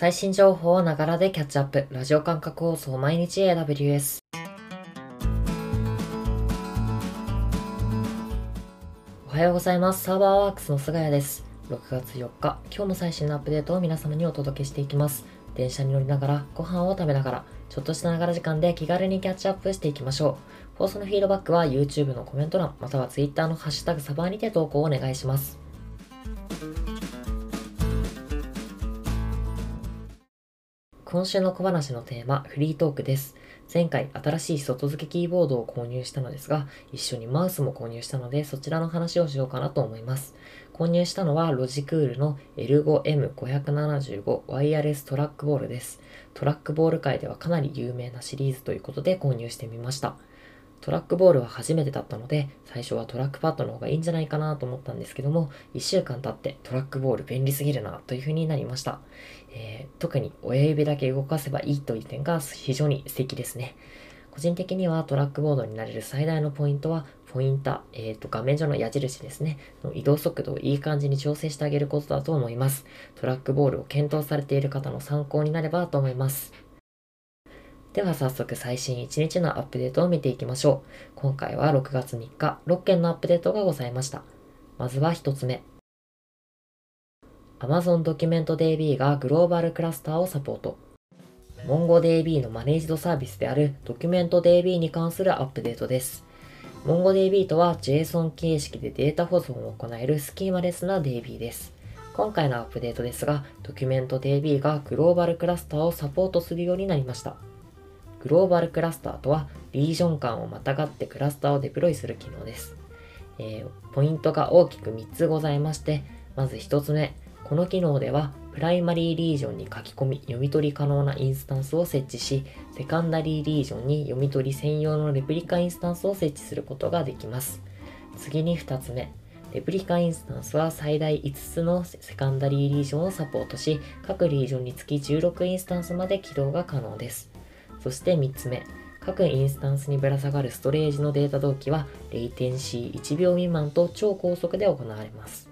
最新情報をながらでキャッチアップ。ラジオ感覚放送毎日 AWS。おはようございます。サーバーワークスの菅谷です。6月4日、今日も最新のアップデートを皆様にお届けしていきます。電車に乗りながら、ご飯を食べながら、ちょっとしたながら時間で気軽にキャッチアップしていきましょう。放送のフィードバックは YouTube のコメント欄、または Twitter のハッシュタグサバーにて投稿をお願いします。今週の小話のテーマ、フリートークです。前回新しい外付けキーボードを購入したのですが、一緒にマウスも購入したので、そちらの話をしようかなと思います。購入したのはロジクールの L5M575 ワイヤレストラックボールです。トラックボール界ではかなり有名なシリーズということで購入してみました。トラックボールは初めてだったので、最初はトラックパッドの方がいいんじゃないかなと思ったんですけども、1週間経ってトラックボール便利すぎるなという風になりました。えー特に親指だけ動かせばいいという点が非常に素敵ですね。個人的にはトラックボードになれる最大のポイントは、ポインター、えーと、画面上の矢印ですね、の移動速度をいい感じに調整してあげることだと思います。トラックボールを検討されている方の参考になればと思います。では早速最新1日のアップデートを見ていきましょう。今回は6月3日、6件のアップデートがございました。まずは1つ目。Amazon ドキュメント DB がグローバルクラスターをサポート。MongoDB のマネージドサービスであるドキュメント DB に関するアップデートです。MongoDB とは JSON 形式でデータ保存を行えるスキーマレスな DB です。今回のアップデートですが、ドキュメント DB がグローバルクラスターをサポートするようになりました。グローバルクラスターとは、リージョン間をまたがってクラスターをデプロイする機能です。えーポイントが大きく3つございまして、まず1つ目、この機能では、プライマリーリージョンに書き込み、読み取り可能なインスタンスを設置し、セカンダリーリージョンに読み取り専用のレプリカインスタンスを設置することができます。次に2つ目、レプリカインスタンスは最大5つのセカンダリーリージョンをサポートし、各リージョンにつき16インスタンスまで起動が可能です。そして3つ目、各インスタンスにぶら下がるストレージのデータ同期は、レイテンシー1秒未満と超高速で行われます。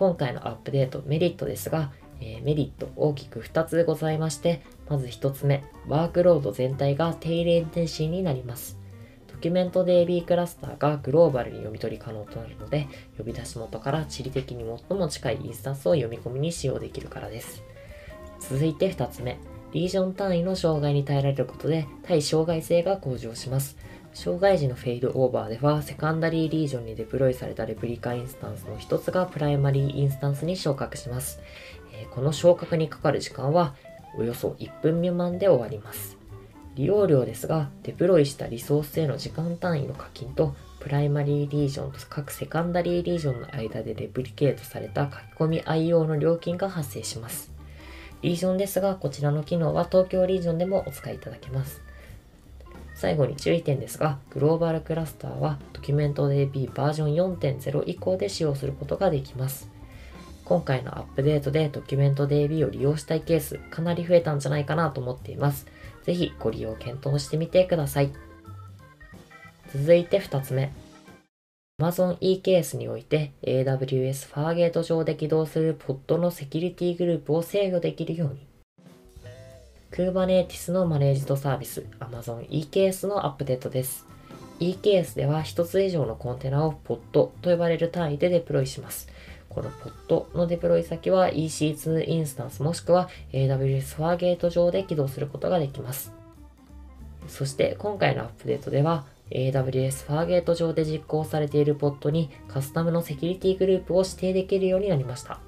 今回のアップデートメリットですが、えーメリット大きく2つございまして、まず1つ目、ワークロード全体が低レイテンシーになります。ドキュメント DB クラスターがグローバルに読み取り可能となるので、呼び出し元から地理的に最も近いインスタンスを読み込みに使用できるからです。続いて2つ目、リージョン単位の障害に耐えられることで耐障害性が向上します。障害時のフェイルオーバーでは、セカンダリーリージョンにデプロイされたレプリカインスタンスの一つがプライマリーインスタンスに昇格します。えこの昇格にかかる時間はおよそ1分未満で終わります。利用料ですが、デプロイしたリソースへの時間単位の課金と、プライマリーリージョンと各セカンダリーリージョンの間でレプリケートされた書き込み IO の料金が発生します。リージョンですが、こちらの機能は東京リージョンでもお使いいただけます。最後に注意点ですが、グローバルクラスターはドキュメント DB バージョン4.0以降で使用することができます。今回のアップデートでドキュメント DB を利用したいケースかなり増えたんじゃないかなと思っています。ぜひご利用検討してみてください。続いて2つ目。Amazon eKS において AWS ファーゲート上で起動するポッドのセキュリティグループを制御できるように。Kubernetes のマネージドサービス Amazon eKS のアップデートです。eKS では1つ以上のコンテナをポッドと呼ばれる単位でデプロイします。このポッドのデプロイ先は EC2 インスタンスもしくは AWS ファーゲート上で起動することができます。そして今回のアップデートでは AWS ファーゲート上で実行されているポッドにカスタムのセキュリティグループを指定できるようになりました。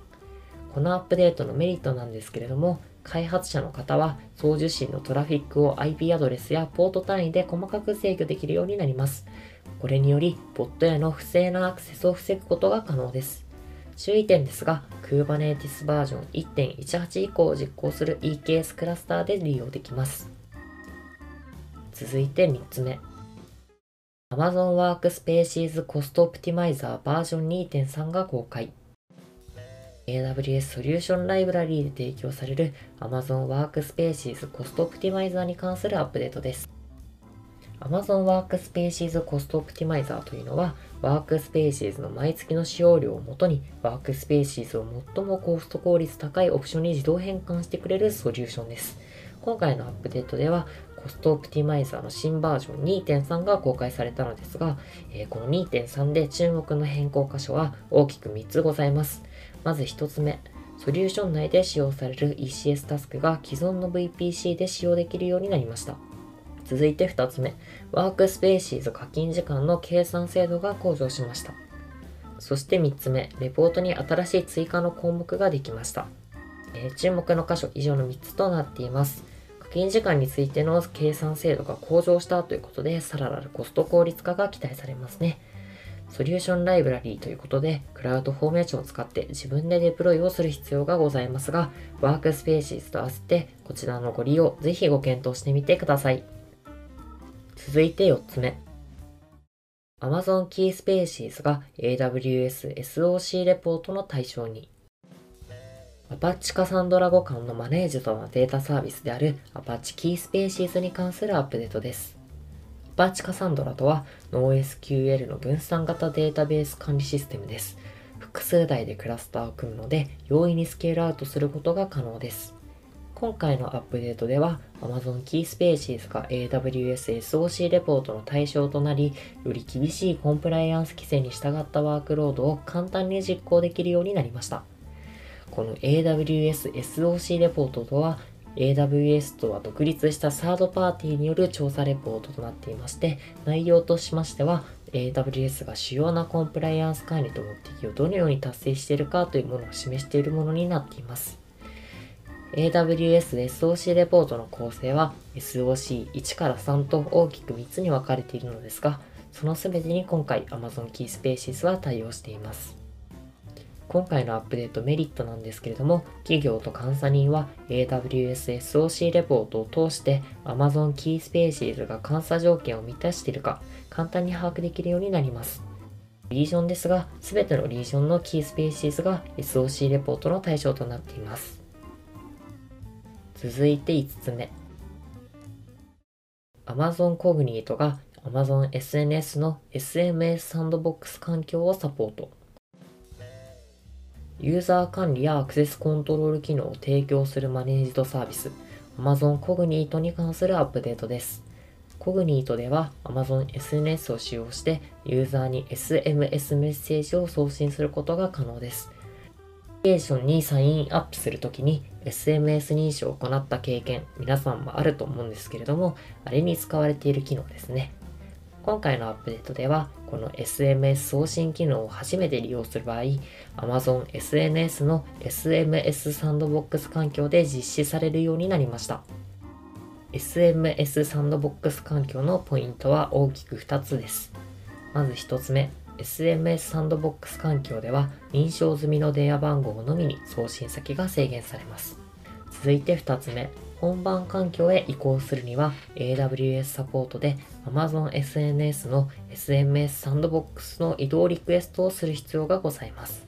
このアップデートのメリットなんですけれども、開発者の方は送受信のトラフィックを IP アドレスやポート単位で細かく制御できるようになります。これにより、ポッドへの不正なアクセスを防ぐことが可能です。注意点ですが、Kubernetes バージョン1.18以降を実行する EKS クラスターで利用できます。続いて3つ目。Amazon Workspaces Cost Optimizer バージョン2.3が公開。AWS ソリューションライブラリーで提供される Amazon Workspaces Cost Optimizer に関するアップデートです。Amazon Workspaces Cost Optimizer というのは WorkSpaces の毎月の使用量をもとに、 WorkSpaces を最もコスト効率高いオプションに自動変換してくれるソリューションです。今回のアップデートでは、 Cost Optimizer の新バージョン2.3が公開されたのですが、え、この2.3で注目の変更箇所は大きく3つございます。まず1つ目、ソリューション内で使用される ECS タスクが既存の VPC で使用できるようになりました。続いて2つ目、ワークスペーシーズ課金時間の計算精度が向上しました。そして3つ目、レポートに新しい追加の項目ができました。えー、注目の箇所以上の3つとなっています。勤時間についての計算精度が向上したということで、さらなるコスト効率化が期待されますね。ソリューションライブラリーということで、 CloudFormation を使って自分でデプロイをする必要がございますが、 WorkSpaces と合わせて、こちらのご利用、ぜひご検討してみてください。続いて4つ目。Amazon Keyspaces が AWS SOC レポートの対象に。 Apache Cassandra 互換のマネージドのデータサービスである Apache Keyspaces に関するアップデートです。アパッチカサンドラとは NoSQL の分散型データベース管理システムです。複数台でクラスターを組むので容易にスケールアウトすることが可能です。今回のアップデートでは Amazon Key Spaces が AWS SOC レポートの対象となり、より厳しいコンプライアンス規制に従ったワークロードを簡単に実行できるようになりました。この AWS SOC レポートとは AWS とは独立したサードパーティーによる調査レポートとなっていまして、内容としましては、AWS が主要なコンプライアンス管理と目的をどのように達成しているかというものを示しているものになっています。AWS SOC レポートの構成は SOC1 から3と大きく3つに分かれているのですが、その全てに今回 Amazon Key Spaces は対応しています。今回のアップデートメリットなんですけれども、企業と監査人は AWS SOC レポートを通して Amazon Key Spaces が監査条件を満たしているか簡単に把握できるようになります。リージョンですが、すべてのリージョンのキースペーシーズが SOC レポートの対象となっています。続いて5つ目。Amazon Cognito が Amazon SNS の SMS サンドボックス環境をサポート。ユーザー管理やアクセスコントロール機能を提供するマネージドサービス Amazon Cognito に関するアップデートです。Cognito では Amazon SNS を使用してユーザーに SMS メッセージを送信することが可能です。アプリケーションにサインアップするときに SMS 認証を行った経験、皆さんもあると思うんですけれども、あれに使われている機能ですね。今回のアップデートでは、この SMS 送信機能を初めて利用する場合、Amazon SNS の SMS サンドボックス環境で実施されるようになりました。SMS サンドボックス環境のポイントは大きく2つです。まず1つ目、SMS サンドボックス環境では認証済みの電話番号のみに送信先が制限されます。続いて2つ目、本番環境へ移行するには AWS サポートで Amazon SNS の SMS サンドボックスの移動リクエストをする必要がございます。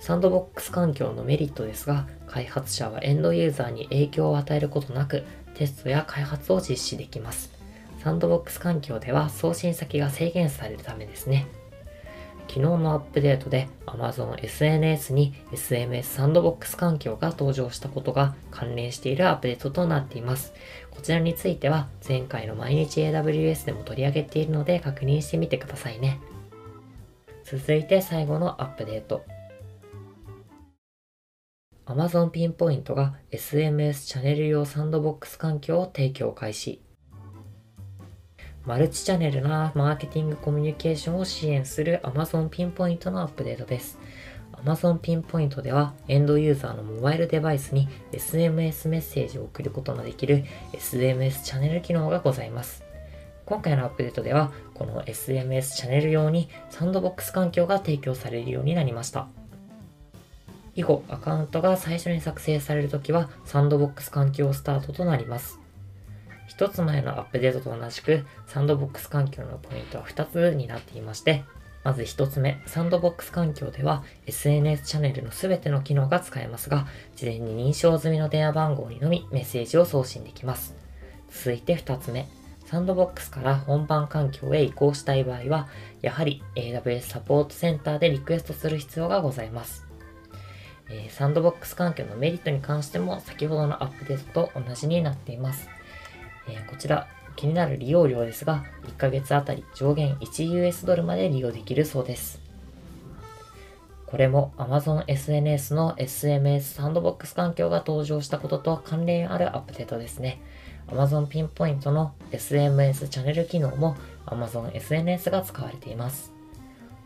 サンドボックス環境のメリットですが、開発者はエンドユーザーに影響を与えることなく、テストや開発を実施できます。サンドボックス環境では送信先が制限されるためですね。昨日のアップデートで Amazon SNS に SMS サンドボックス環境が登場したことが関連しているアップデートとなっています。こちらについては前回の毎日 AWS でも取り上げているので確認してみてくださいね。続いて最後のアップデート。Amazon ピンポイントが SMS チャンネル用サンドボックス環境を提供開始。マルチチャンネルなマーケティングコミュニケーションを支援する Amazon ピンポイントのアップデートです。Amazon ピンポイントでは、エンドユーザーのモバイルデバイスに SMS メッセージを送ることのできる SMS チャンネル機能がございます。今回のアップデートでは、この SMS チャンネル用にサンドボックス環境が提供されるようになりました。以後、アカウントが最初に作成されるときは、サンドボックス環境スタートとなります。一つ前のアップデートと同じく、サンドボックス環境のポイントは2つになっていまして、まず1つ目、サンドボックス環境では SNS チャンネルの全ての機能が使えますが、事前に認証済みの電話番号にのみメッセージを送信できます。続いて2つ目、サンドボックスから本番環境へ移行したい場合は、やはり AWS サポートセンターでリクエストする必要がございます。えー、サンドボックス環境のメリットに関しても先ほどのアップデートと同じになっています。えー、こちら、気になる利用料ですが、1ヶ月あたり上限 1US ドルまで利用できるそうです。これも Amazon SNS の SMS サンドボックス環境が登場したことと関連あるアップデートですね。Amazon ピンポイントの SMS チャンネル機能も Amazon SNS が使われています。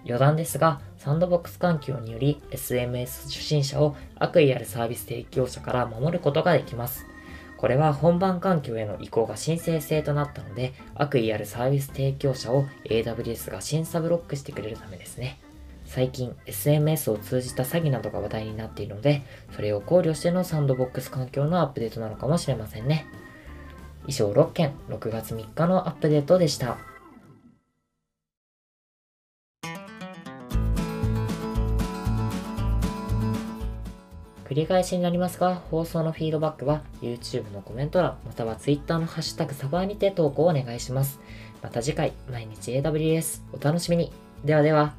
余談ですが、サンドボックス環境により SMS 受信者を悪意あるサービス提供者から守ることができます。これは本番環境への移行が申請制となったので、悪意あるサービス提供者を AWS が審査ブロックしてくれるためですね。最近 SMS を通じた詐欺などが話題になっているので、それを考慮してのサンドボックス環境のアップデートなのかもしれませんね。以上6件、6月3日のアップデートでした。繰り返しになりますが、放送のフィードバックは YouTube のコメント欄、または Twitter のハッシュタグサバーにて投稿をお願いします。また次回、毎日 AWS お楽しみに。ではでは。